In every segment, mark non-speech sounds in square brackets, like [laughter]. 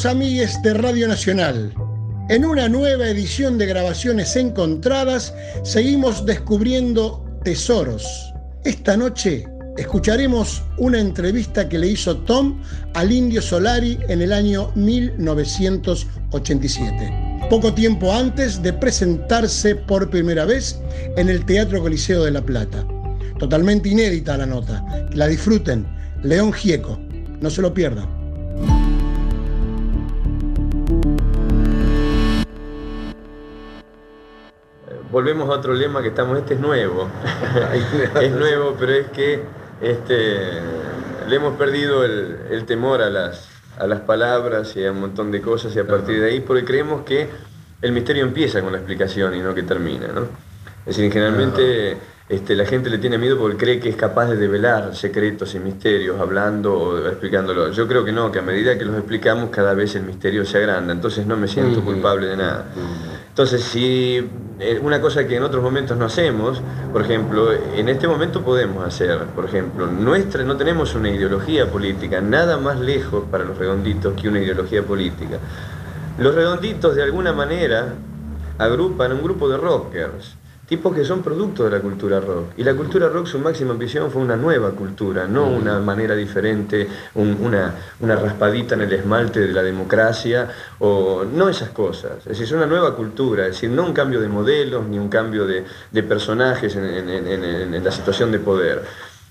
Queridos amigues de Radio Nacional, en una nueva edición de Grabaciones Encontradas seguimos descubriendo tesoros. Esta noche escucharemos una entrevista que le hizo Tom al Indio Solari en el año 1987, poco tiempo antes de presentarse por primera vez en el Teatro Coliseo de La Plata. Totalmente inédita la nota. La disfruten. León Gieco. No se lo pierdan. Volvemos a otro lema que estamos, este es nuevo, [laughs] es nuevo, pero es que este, le hemos perdido el, temor a las, a las palabras y a un montón de cosas y a partir de ahí, porque creemos que el misterio empieza con la explicación y no que termina, ¿no? Es decir, generalmente este, la gente le tiene miedo porque cree que es capaz de develar secretos y misterios hablando o explicándolo. Yo creo que no, que a medida que los explicamos cada vez el misterio se agranda, entonces no me siento culpable de nada. Entonces, si una cosa que en otros momentos no hacemos, por ejemplo, en este momento podemos hacer, por ejemplo, nuestra, no tenemos una ideología política, nada más lejos para los redonditos que una ideología política. Los redonditos de alguna manera agrupan un grupo de rockers tipos que son productos de la cultura rock. Y la cultura rock, su máxima ambición fue una nueva cultura, no mm. una manera diferente, una, una, raspadita en el esmalte de la democracia, o no esas cosas. Es decir, es una nueva cultura, es decir, no un cambio de modelos ni un cambio de, personajes en, la situación de poder.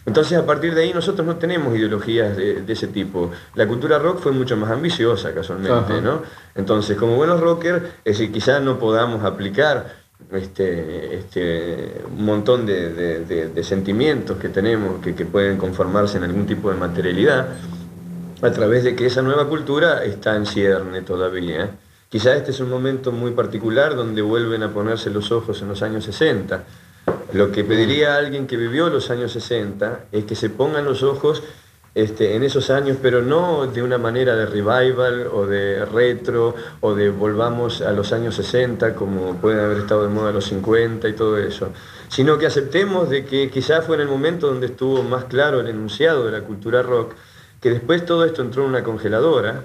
Entonces, a partir de ahí, nosotros no tenemos ideologías de, ese tipo. La cultura rock fue mucho más ambiciosa, casualmente, ¿no? Entonces, como buenos rockers, es decir, quizás no podamos aplicar este, este, un montón de, sentimientos que tenemos que, pueden conformarse en algún tipo de materialidad, a través de que esa nueva cultura está en cierne todavía. Quizá este es un momento muy particular donde vuelven a ponerse los ojos en los años 60. Lo que pediría a alguien que vivió los años 60 es que se pongan los ojos este, en esos años, pero no de una manera de revival o de retro o de volvamos a los años 60 como pueden haber estado de moda los 50 y todo eso, sino que aceptemos de que quizás fue en el momento donde estuvo más claro el enunciado de la cultura rock, que después todo esto entró en una congeladora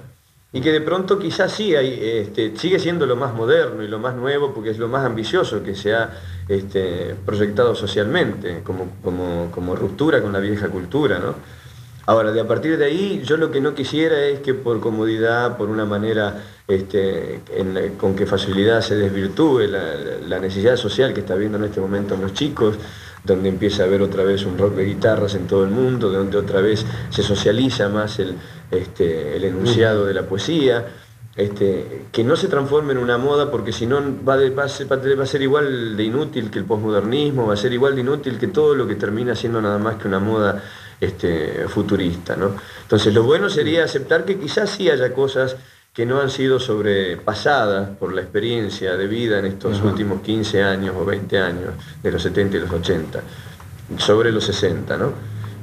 y que de pronto quizás sí este, sigue siendo lo más moderno y lo más nuevo porque es lo más ambicioso que se ha este, proyectado socialmente como, ruptura con la vieja cultura. Ahora, de a partir de ahí, yo lo que no quisiera es que por comodidad, por una manera este, con que facilidad se desvirtúe la, necesidad social que está viendo en este momento en los chicos, donde empieza a haber otra vez un rock de guitarras en todo el mundo, donde otra vez se socializa más el, este, enunciado de la poesía. Este, que no se transforme en una moda porque si no va, va, a ser igual de inútil que el posmodernismo, va a ser igual de inútil que todo lo que termina siendo nada más que una moda este, futurista. ¿no? Entonces lo bueno sería aceptar que quizás sí haya cosas que no han sido sobrepasadas por la experiencia de vida en estos últimos 15 años o 20 años, de los 70 y los 80, sobre los 60, ¿no?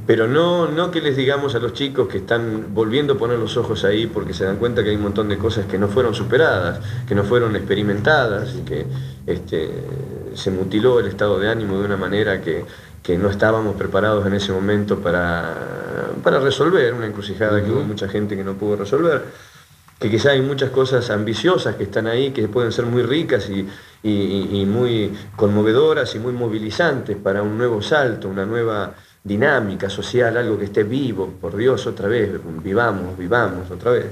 Pero no, no que les digamos a los chicos que están volviendo a poner los ojos ahí porque se dan cuenta que hay un montón de cosas que no fueron superadas, que no fueron experimentadas y que este, se mutiló el estado de ánimo de una manera que, que no estábamos preparados en ese momento para, para resolver, una encrucijada que hubo mucha gente que no pudo resolver, que quizá hay muchas cosas ambiciosas que están ahí, que pueden ser muy ricas y, y, muy conmovedoras y muy movilizantes para un nuevo salto, una nueva dinámica social, algo que esté vivo, por Dios, otra vez, vivamos, vivamos, otra vez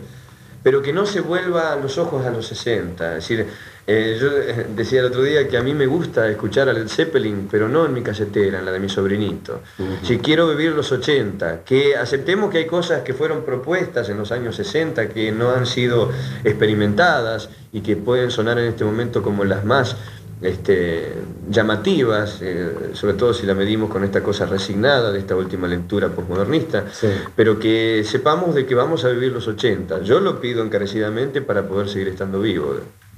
pero que no se vuelva los ojos a los 60. Es decir, eh, yo eh, decía el otro día que a mí me gusta escuchar a Led Zeppelin, pero no en mi casetera, en la de mi sobrinito. Si quiero vivir los 80, que aceptemos que hay cosas que fueron propuestas en los años 60 que no han sido experimentadas y que pueden sonar en este momento como las más este, llamativas, eh, sobre todo si la medimos con esta cosa resignada de esta última lectura postmodernista, pero que sepamos de que vamos a vivir los 80. Yo lo pido encarecidamente para poder seguir estando vivo.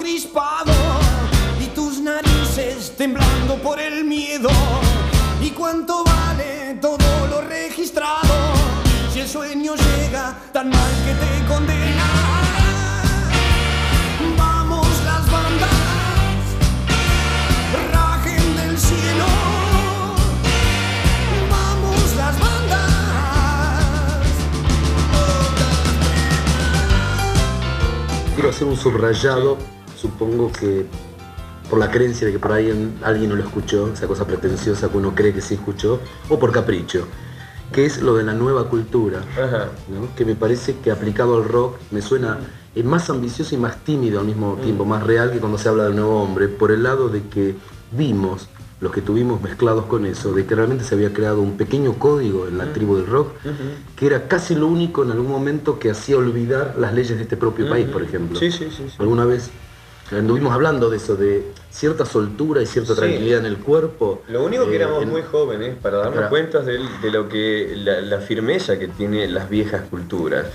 crispado y tus narices temblando por el miedo y cuánto vale todo lo registrado si el sueño llega tan mal que te condena. Vamos las bandas, rajen del cielo. Vamos las bandas. Quiero hacer un subrayado, supongo que por la creencia de que por ahí en- alguien no lo escuchó, esa cosa pretenciosa que uno cree que sí escuchó, o por capricho, que es lo de la nueva cultura, que me parece que aplicado al rock me suena eh, más ambicioso y más tímido al mismo tiempo, más real que cuando se habla del nuevo hombre, por el lado de que vimos, los que tuvimos mezclados con eso, de que realmente se había creado un pequeño código en la tribu del rock, que era casi lo único en algún momento que hacía olvidar las leyes de este propio país, por ejemplo. Sí, sí, sí, sí. Alguna vez anduvimos hablando de eso, de cierta soltura y cierta Sí. tranquilidad en el cuerpo. Lo único que Eh, éramos en- muy jóvenes para darnos Claro. cuenta de, de lo que la, la firmeza que tienen las viejas culturas.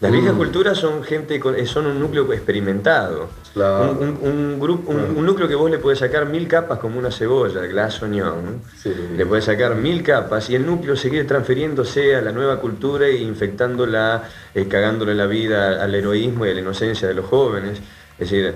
Las Mm. viejas culturas son gente con- eh, son un núcleo experimentado. Claro. Un, un- un grupo, un, un núcleo que vos le podés sacar mil capas como una cebolla, glass onion. Sí. Le podés sacar mil capas y el núcleo seguir transfiriéndose a la nueva cultura e infectándola, eh, cagándole la vida al heroísmo y a la inocencia de los jóvenes. Es decir,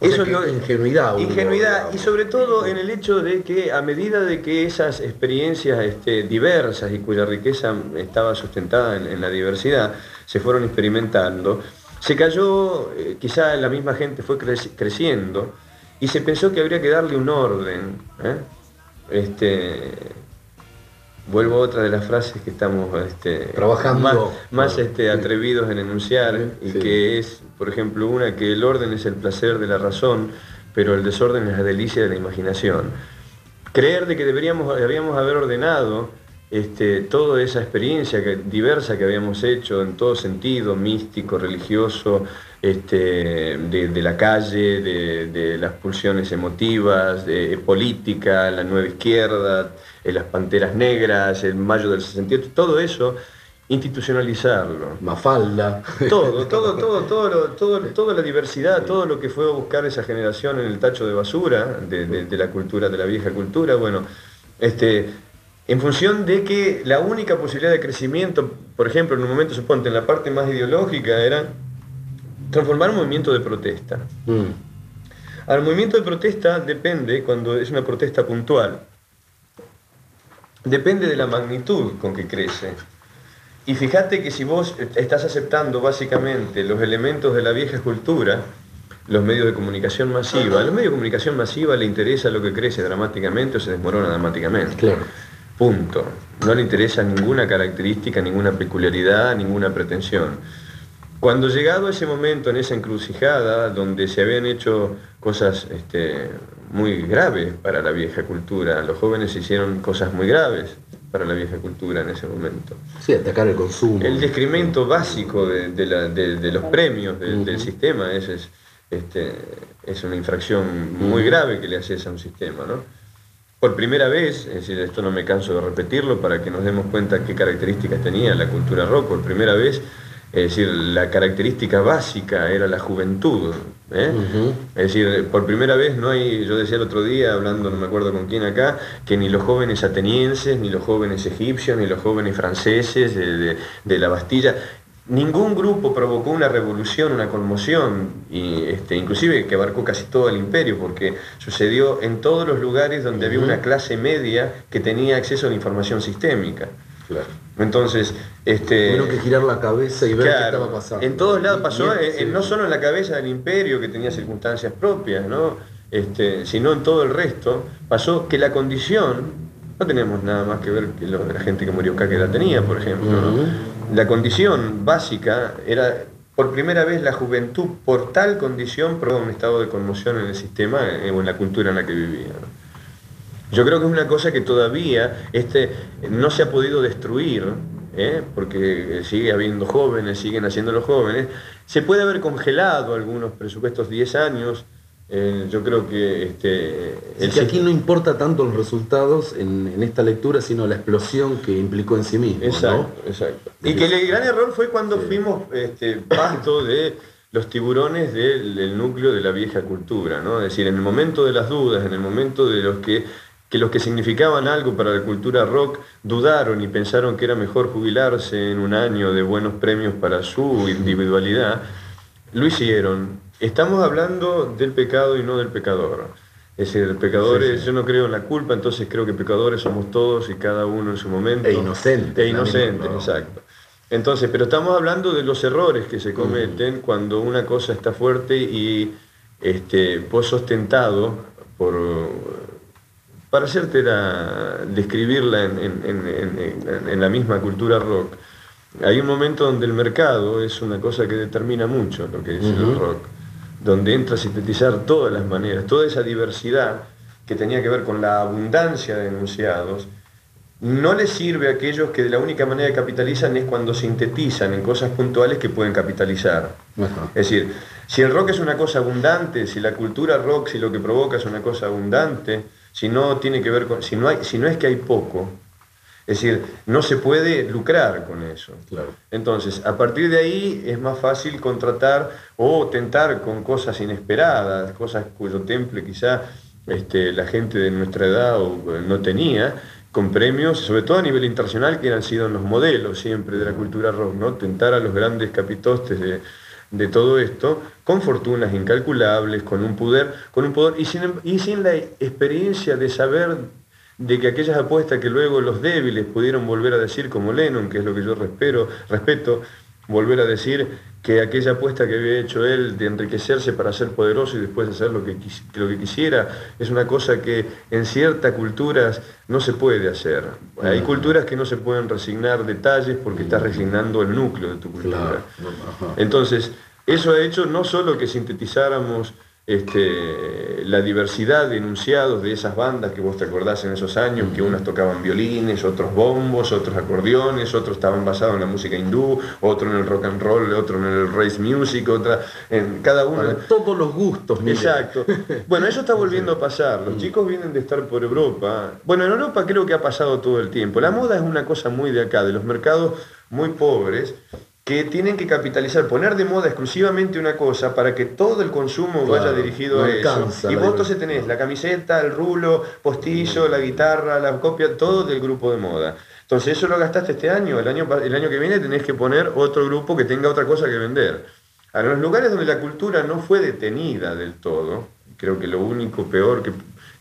O sea eso es ingenuidad Ingenuidad y sobre todo en el hecho de que a medida de que esas experiencias este, diversas y cuya riqueza estaba sustentada en, en la diversidad se fueron experimentando, se cayó, eh, quizá la misma gente fue creci- creciendo y se pensó que habría que darle un orden. ¿eh? Este, vuelvo a otra de las frases que estamos este, Trabajando. más, este, sí. atrevidos en enunciar y Sí. que es, por ejemplo, una que el orden es el placer de la razón, pero el desorden es la delicia de la imaginación. Creer de que deberíamos, deberíamos haber ordenado este, toda esa experiencia que- diversa que habíamos hecho en todo sentido, místico, religioso, este, de, de la calle, de, de las pulsiones emotivas, de política, la nueva izquierda, eh, las panteras negras, el mayo del 68, todo eso, institucionalizarlo. Mafalda. Todo, [laughs] todo, todo, todo, lo- todo, toda la diversidad, todo lo que fue a buscar esa generación en el tacho de basura de, de- de la cultura, de la vieja cultura, bueno, este, en función de que la única posibilidad de crecimiento, por ejemplo, en un momento, suponte, en la parte más ideológica, era transformar un movimiento de protesta. Mm. Al movimiento de protesta depende, cuando es una protesta puntual, depende de la magnitud con que crece. Y fíjate que si vos estás aceptando básicamente los elementos de la vieja cultura, los medios de comunicación masiva, a los medios de comunicación masiva le interesa lo que crece dramáticamente o se desmorona dramáticamente. Claro. Punto. No le interesa ninguna característica, ninguna peculiaridad, ninguna pretensión. Cuando llegado ese momento, en esa encrucijada, donde se habían hecho cosas este, muy graves para la vieja cultura, los jóvenes hicieron cosas muy graves para la vieja cultura en ese momento. Sí, atacar el consumo. El descremento básico de, de la- de- de los premios del, sistema es, es, este, es una infracción muy grave que le haces a un sistema. ¿no? Por primera vez, es decir, esto no me canso de repetirlo para que nos demos cuenta qué características tenía la cultura rock, por primera vez, es decir, la característica básica era la juventud. ¿eh? Es decir, por primera vez no hay, yo decía el otro día, hablando, no me acuerdo con quién acá, que ni los jóvenes atenienses, ni los jóvenes egipcios, ni los jóvenes franceses de, de- de la Bastilla, ningún grupo provocó una revolución, una conmoción, y este, inclusive que abarcó casi todo el imperio, porque sucedió en todos los lugares donde había una clase media que tenía acceso a la información sistémica. Claro. Entonces, este, Tuvieron que girar la cabeza y ver qué Claro, estaba pasando. En todos lados pasó, en- en- sí. no solo en la cabeza del imperio que tenía circunstancias propias, ¿no? Este, sino en todo el resto, pasó que la condición, no tenemos nada más que ver que lo de la gente que murió acá que la tenía, por ejemplo, ¿no? La condición básica era, por primera vez la juventud, por tal condición, probó un estado de conmoción en el sistema eh, o en la cultura en la que vivía. Yo creo que es una cosa que todavía este, no se ha podido destruir ¿eh? porque sigue habiendo jóvenes, siguen haciendo los jóvenes. Se puede haber congelado algunos presupuestos 10 años. Eh, yo creo que este, Es que aquí no importa tanto los resultados en, en esta lectura, sino la explosión que implicó en sí mismo. Exacto, ¿no? exacto. Y que el gran error fue cuando fuimos este, pasto de los tiburones del, del núcleo de la vieja cultura, ¿no? Es decir, en el momento de las dudas, en el momento de los que, que los que significaban algo para la cultura rock dudaron y pensaron que era mejor jubilarse en un año de buenos premios para su individualidad, lo hicieron. Estamos hablando del pecado y no del pecador. Es decir, pecadores, yo no creo en la culpa, entonces creo que pecadores somos todos y cada uno en su momento. E inocentes, E ¿no? exacto. Entonces, pero estamos hablando de los errores que se cometen cuando una cosa está fuerte y este, vos sos tentado por, para hacerte la- describirla en, en- en- en- en la misma cultura rock. Hay un momento donde el mercado es una cosa que determina mucho lo que es el rock, donde entra a sintetizar todas las maneras, toda esa diversidad que tenía que ver con la abundancia de enunciados, no les sirve a aquellos que de la única manera que capitalizan es cuando sintetizan en cosas puntuales que pueden capitalizar. Ajá. Es decir, si el rock es una cosa abundante, si la cultura rock, si lo que provoca es una cosa abundante, si no tiene que ver con, si no hay, si no es que hay poco, es decir, no se puede lucrar con eso. Claro. Entonces, a partir de ahí es más fácil contratar o tentar con cosas inesperadas, cosas cuyo temple quizá este, la gente de nuestra edad o, eh, no tenía, con premios, sobre todo a nivel internacional, que han sido los modelos siempre de la cultura rock, ¿no? Tentar a los grandes capitostes de, de todo esto, con fortunas incalculables, con un poder, con un poder y, sin, y sin la experiencia de saber de que aquellas apuestas que luego los débiles pudieron volver a decir, como Lennon, que es lo que yo respero, respeto, volver a decir que aquella apuesta que había hecho él de enriquecerse para ser poderoso y después hacer lo que, lo que quisiera, es una cosa que en ciertas culturas no se puede hacer. Hay culturas que no se pueden resignar detalles porque estás resignando el núcleo de tu cultura. Entonces, eso ha hecho no solo que sintetizáramos este, la diversidad de enunciados de esas bandas que vos te acordás en esos años, que unas tocaban violines, otros bombos, otros acordeones, otros estaban basados en la música hindú, otro en el rock and roll, otro en el race music, otra en cada uno. Para todos los gustos. Exacto. [laughs] Bueno, eso está volviendo a pasar. Los chicos vienen de estar por Europa. Bueno, en Europa creo que ha pasado todo el tiempo. La moda es una cosa muy de acá, de los mercados muy pobres que tienen que capitalizar, poner de moda exclusivamente una cosa para que todo el consumo Claro, vaya dirigido a eso. Y vos entonces tenés la camiseta, el rulo, postillo, la guitarra, la copia, todo del grupo de moda. Entonces eso lo gastaste este año, el año, el año que viene tenés que poner otro grupo que tenga otra cosa que vender. A los lugares donde la cultura no fue detenida del todo, creo que lo único peor que,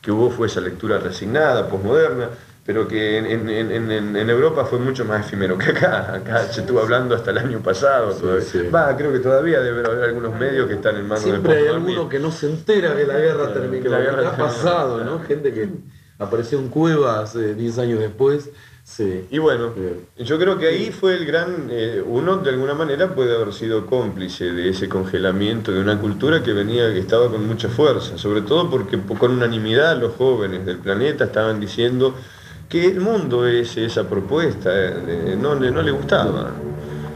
que hubo fue esa lectura resignada, posmoderna, pero que en, en- en- en- en Europa fue mucho más efímero que acá. Acá se estuvo hablando hasta el año pasado. todavía. sí. Va, creo que todavía debe haber algunos medios que están en manos Siempre hay de alguno que no se entera que la guerra terminó. que la guerra ha pasado, ¿no? Gente que apareció en Cuevas 10 años después. Sí. Y bueno, yo creo que ahí fue el gran, eh, uno de alguna manera puede haber sido cómplice de ese congelamiento de una cultura que venía, que estaba con mucha fuerza, sobre todo porque po- con unanimidad los jóvenes del planeta estaban diciendo que el mundo es esa propuesta, eh, no, le- no le gustaba,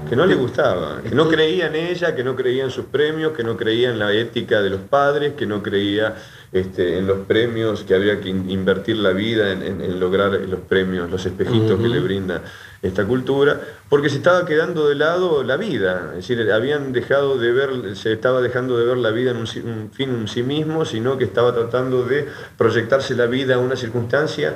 que no le gustaba, que no creía en ella, que no creía en sus premios, que no creía en la ética de los padres, que no creía este, en los premios, que había que in- invertir la vida en, en- en lograr los premios, los espejitos que le brinda esta cultura, porque se estaba quedando de lado la vida, es decir, habían dejado de ver, se estaba dejando de ver la vida en un fin en sí mismo, sino que estaba tratando de proyectarse la vida a una circunstancia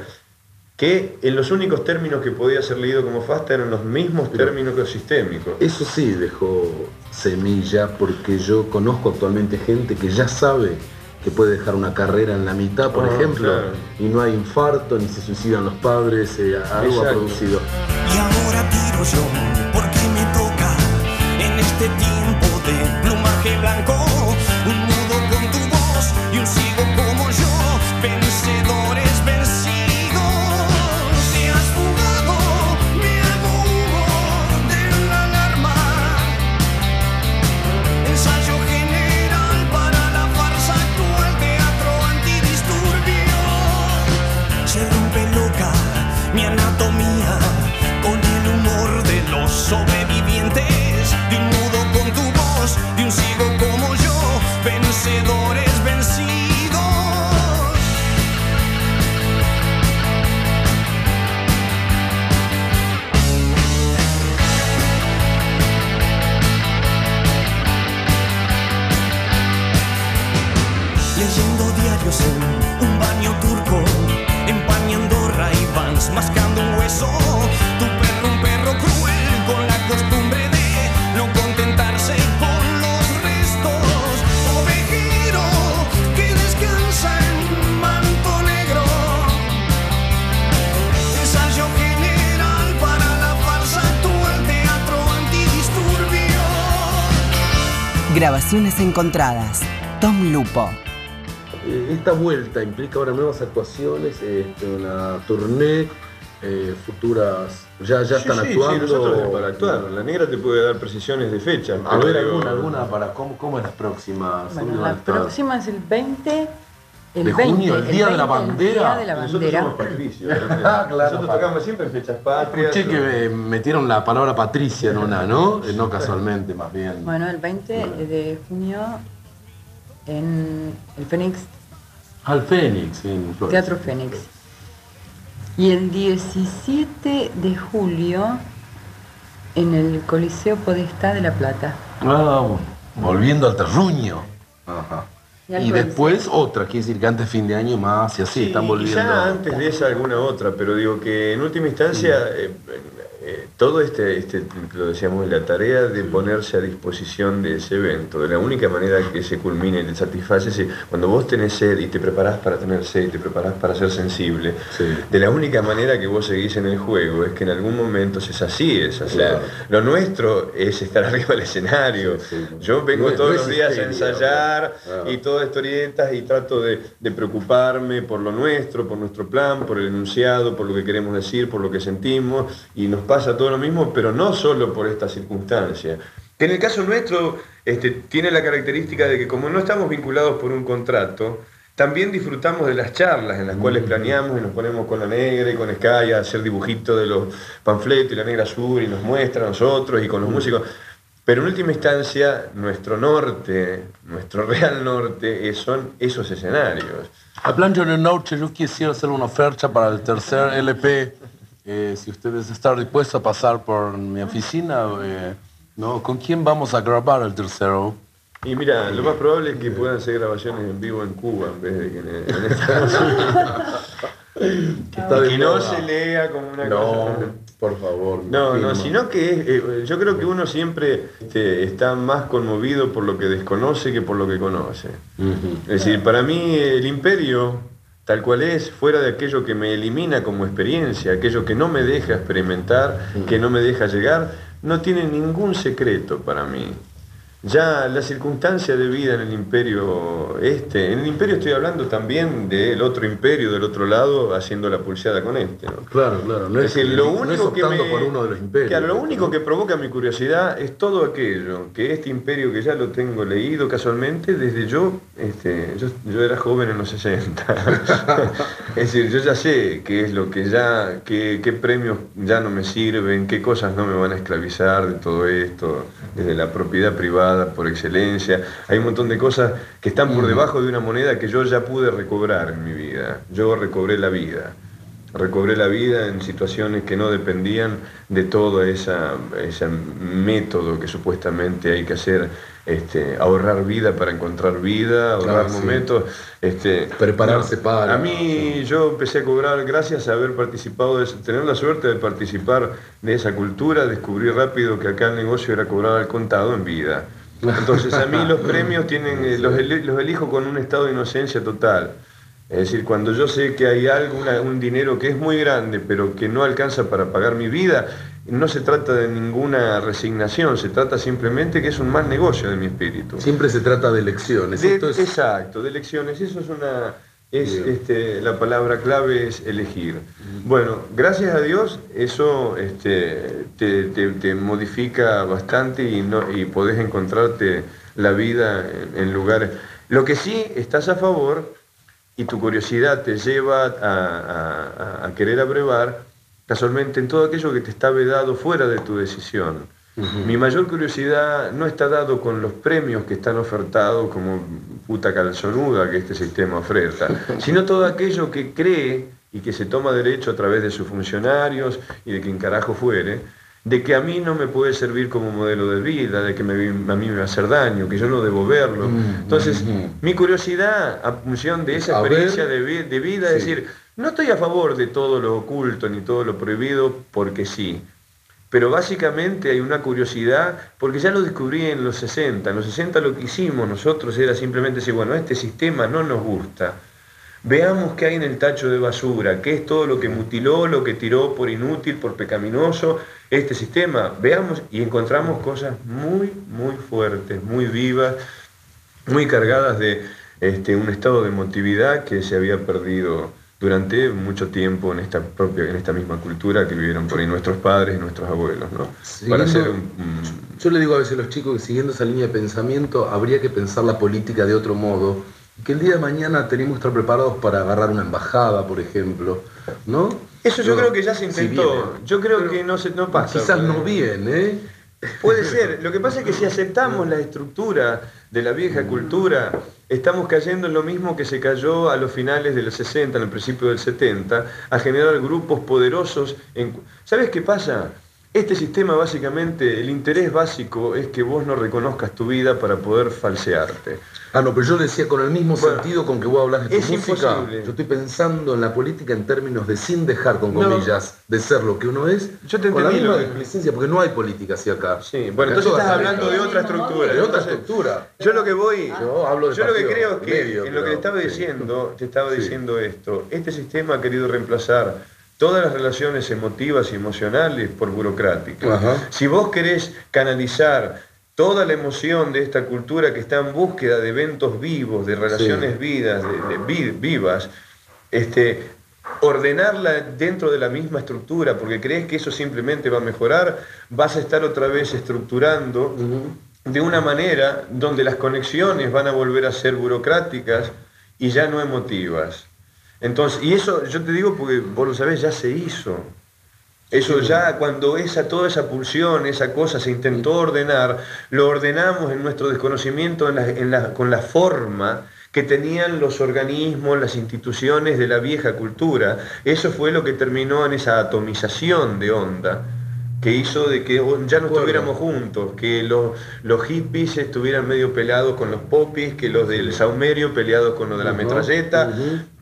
que en los únicos términos que podía ser leído como fasta eran los mismos términos que los sistémicos. Eso sí dejó semilla porque yo conozco actualmente gente que ya sabe que puede dejar una carrera en la mitad, por Ah, ejemplo, claro. y no hay infarto, ni se suicidan los padres, eh, algo ha producido. Y ahora tiro yo, porque me toca en este tiempo Encontradas. Tom Lupo. Eh, Esta vuelta implica ahora nuevas actuaciones, este, una tournée, eh, futuras. Ya, ya Sí, están sí, actuando. Sí, nosotros para actuar. La negra te puede dar precisiones de fecha. A ver, digo, alguna, alguna para. ¿Cómo, cómo es las próximas? Bueno, ¿Dónde la próxima es el 20. El ¿De junio, el Día de la 20, Bandera? El Día de la Nosotros Bandera. somos patricios. [laughs] Ah, claro. Nosotros tocamos siempre en fechas patrias. Escuché que eh, metieron la palabra Patricia en una, ¿no? Eh, No casualmente, más bien. Bueno, el 20 de junio en el Fénix, Al Fénix, en Flores. Teatro Fénix. Y el 17 de julio en el Coliseo Podestá de La Plata. Ah, volviendo al terruño. Ajá. Y después otra, quiere decir que antes de fin de año más y así Sí, están volviendo. Quizá antes de esa alguna otra, pero digo que en última instancia eh, eh, todo este, este, lo decíamos, la tarea de ponerse a disposición de ese evento, de la única manera que se culmine y te satisface, es cuando vos tenés sed y te preparás para tener sed y te preparás para ser sensible, Sí. de la única manera que vos seguís en el juego es que en algún momento se sacíes, o sea, Claro. lo nuestro es estar [laughs] arriba del escenario. Sí, sí. Yo vengo No todos no los días a ensayar claro. y todas historietas y trato de, de preocuparme por lo nuestro, por nuestro plan, por el enunciado, por lo que queremos decir, por lo que sentimos y nos pasa todo lo mismo, pero no solo por esta circunstancia. Que en el caso nuestro este, tiene la característica de que como no estamos vinculados por un contrato, también disfrutamos de las charlas en las cuales planeamos y nos ponemos con la negra y con Sky a hacer dibujitos de los panfletos y la negra sur y nos muestra a nosotros y con los músicos. Pero en última instancia, nuestro norte, nuestro [laughs] real norte, es- son esos escenarios. Hablando de noche, yo quisiera hacer una oferta para el tercer LP. Eh, si ustedes están dispuestos a pasar por mi oficina, eh, ¿no? ¿con quién vamos a grabar el tercero? Y mira, lo más probable es que puedan ser grabaciones en vivo en Cuba en vez de que en, en Estados [laughs] Unidos. está Y de que no se lea como una No, cosa. por favor. No, firma. no, sino que es, eh, yo creo que uno siempre este, está más conmovido por lo que desconoce que por lo que conoce. Es decir, para mí el imperio, tal cual es, fuera de aquello que me elimina como experiencia, aquello que no me deja experimentar, que no me deja llegar, no tiene ningún secreto para mí. Ya la circunstancia de vida en el imperio este, en el imperio estoy hablando también del otro imperio del otro lado haciendo la pulseada con este. ¿no? Claro, claro. No Es decir, lo no es único que me- por uno de los imperios. Claro, lo único que provoca mi curiosidad es todo aquello, que este imperio que ya lo tengo leído casualmente desde yo, este, yo, yo era joven en los 60. [laughs] es decir, yo ya sé qué es lo que ya, qué, qué premios ya no me sirven, qué cosas no me van a esclavizar de todo esto, desde la propiedad privada por excelencia. Hay un montón de cosas que están por debajo de una moneda que yo ya pude recobrar en mi vida. Yo recobré la vida recobré la vida en situaciones que no dependían de todo esa, ese método que supuestamente hay que hacer, este, ahorrar vida para encontrar vida, ahorrar Claro, sí. momentos. Este, Prepararse para, A mí yo empecé a cobrar gracias a haber participado, de, tener la suerte de participar de esa cultura, descubrí rápido que acá el negocio era cobrar al contado en vida. Entonces a mí los [laughs] premios tienen, eh, los, eli- los elijo con un estado de inocencia total. Es decir, cuando yo sé que hay algo, una- un dinero que es muy grande, pero que no alcanza para pagar mi vida, no se trata de ninguna resignación, se trata simplemente que es un mal negocio de mi espíritu. Siempre se trata de elecciones. De- Esto es- Exacto, de elecciones. Eso es una. Es, este, la palabra clave es elegir. Bueno, gracias a Dios eso este, te, te- te modifica bastante y, no, y podés encontrarte la vida en, en lugares. Lo que sí estás a favor y tu curiosidad te lleva a, a- a- a querer abrevar casualmente en todo aquello que te está vedado fuera de tu decisión. Mi mayor curiosidad no está dado con los premios que están ofertados como puta calzonuda que este sistema oferta, sino todo aquello que cree y que se toma derecho a través de sus funcionarios y de quien carajo fuere, de que a mí no me puede servir como modelo de vida, de que me- a mí me va a hacer daño, que yo no debo verlo. Mm, Entonces, mm, mm. mi curiosidad, a función de esa experiencia de, vi- de vida, es decir, No estoy a favor de todo lo oculto ni todo lo prohibido porque sí. Pero básicamente hay una curiosidad, porque ya lo descubrí en los 60. En los 60 lo que hicimos nosotros era simplemente decir, bueno, este sistema no nos gusta. Veamos qué hay en el tacho de basura, qué es todo lo que mutiló, lo que tiró por inútil, por pecaminoso este sistema. Veamos y encontramos cosas muy, muy fuertes, muy vivas, muy cargadas de este, un estado de emotividad que se había perdido durante mucho tiempo en esta propia, en esta misma cultura que vivieron por ahí nuestros padres y nuestros abuelos, ¿no? Para hacer Yo le digo a veces a los chicos que siguiendo esa línea de pensamiento habría que pensar la política de otro modo, que el día de mañana tenemos que estar preparados para agarrar una embajada, por ejemplo, ¿no? Eso yo creo que ya se intentó. yo creo que no se no pasa. Quizás no bien, ¿eh? Puede ser. Lo que pasa es que si aceptamos la estructura de la vieja cultura, estamos cayendo en lo mismo que se cayó a los finales de los 60, en el principio del 70, a generar grupos poderosos. ¿Sabes qué pasa? Este sistema básicamente, el interés básico es que vos no reconozcas tu vida para poder falsearte. Ah, no, pero yo decía con el mismo sentido con que vos hablas de tu es música. Imposible. Yo estoy pensando en la política en términos de sin dejar, con comillas, de ser lo que uno es. Yo te con la misma porque no hay política así acá. Sí, bueno, entonces estás hablando de otra estructura. De otra estructura. Yo lo que voy, yo, hablo de yo lo que creo es que en lo que te estaba diciendo, te estaba diciendo esto. Este sistema ha querido reemplazar todas las relaciones emotivas y emocionales por burocráticas. Si vos querés canalizar toda la emoción de esta cultura que está en búsqueda de eventos vivos, de relaciones vidas, de, vivas, este, ordenarla dentro de la misma estructura, porque crees que eso simplemente va a mejorar, vas a estar otra vez estructurando de una manera donde las conexiones van a volver a ser burocráticas y ya no emotivas. Entonces, y eso yo te digo porque vos lo sabés, ya se hizo. Eso ya cuando esa, toda esa pulsión, esa cosa se intentó ordenar, lo ordenamos en nuestro desconocimiento con la forma que tenían los organismos, las instituciones de la vieja cultura. Eso fue lo que terminó en esa atomización de onda que hizo de que ya no estuviéramos juntos, que los, los hippies estuvieran medio pelados con los popis, que los del saumerio peleados con los de la metralleta,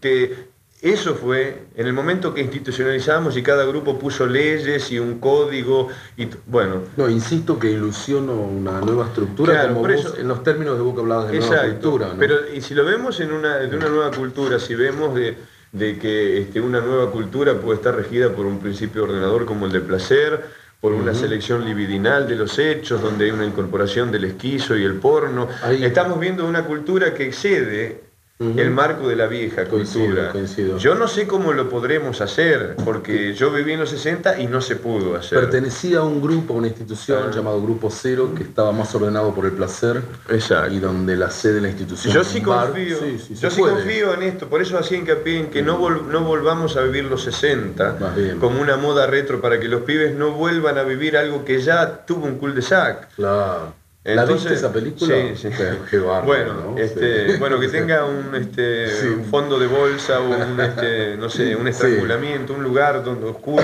que eso fue en el momento que institucionalizamos y cada grupo puso leyes y un código y bueno. No, insisto que ilusiono una nueva estructura como en los términos de vos que hablabas de nueva cultura. Pero y si lo vemos en una, de una nueva cultura, si vemos de, que este, una nueva cultura puede estar regida por un principio ordenador como el del placer, por una selección libidinal de los hechos, donde hay una incorporación del esquizo y el porno. Estamos viendo una cultura que excede el marco de la vieja cultura. Yo no sé cómo lo podremos hacer, porque yo viví en los 60 y no se pudo hacer. Pertenecía a un grupo, a una institución ah. llamado Grupo Cero, que estaba más ordenado por el placer Exacto. y donde la sede de la institución. Yo sí confío, yo sí confío en esto, por eso hacía hincapié en que no, no volvamos a vivir los 60 como una moda retro para que los pibes no vuelvan a vivir algo que ya tuvo un cul-de-sac. Claro. ¿La viste esa película? Sí, sí. bueno, este, bueno, que tenga un, este, [laughs] un fondo de bolsa o un, [laughs] este, no sé, un estrangulamiento, un lugar donde oscuro.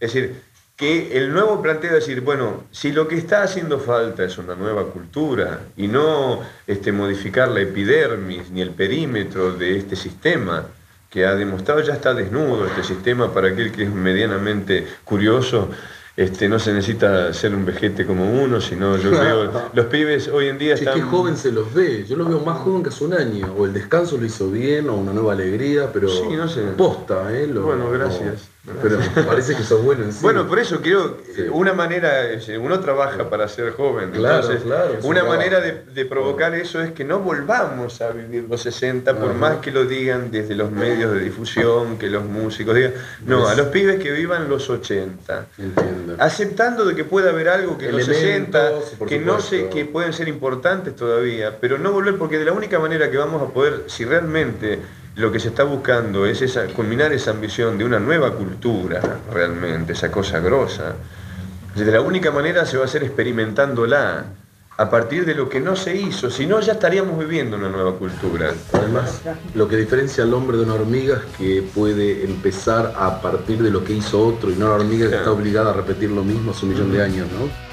Es decir, que el nuevo planteo es decir, bueno, si lo que está haciendo falta es una nueva cultura y no este, modificar la epidermis ni el perímetro de este sistema, que ha demostrado ya está desnudo este sistema para aquel que es medianamente curioso, este, no se necesita ser un vejete como uno, sino yo [laughs] creo, los pibes hoy en día están... qué joven se los ve, yo los veo más joven que hace un año, o el descanso lo hizo bien, o una nueva alegría, pero sí, no sé. posta, ¿eh? bueno, gracias. Pero [laughs] parece que sos bueno en sí. Bueno, por eso creo, una manera, uno trabaja para ser joven, entonces una manera de, provocar eso es que no volvamos a vivir los 60, por más que lo digan desde los medios de difusión, que los músicos digan, no, a los pibes que vivan los 80, aceptando de que puede haber algo que los 60, que no sé, que pueden ser importantes todavía, pero no volver, porque de la única manera que vamos a poder, si realmente lo que se está buscando es esa, culminar esa ambición de una nueva cultura, realmente, esa cosa grosa. De la única manera se va a hacer experimentándola, a partir de lo que no se hizo, si no ya estaríamos viviendo una nueva cultura. Además, lo que diferencia al hombre de una hormiga es que puede empezar a partir de lo que hizo otro y no la hormiga que está obligada a repetir lo mismo hace un millón de años, ¿no?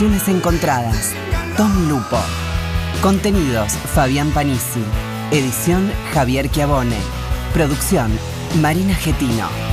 Grabaciones encontradas. Tom Lupo. Contenidos Fabián Panisi. Edición Javier Chiavone. Producción Marina Getino.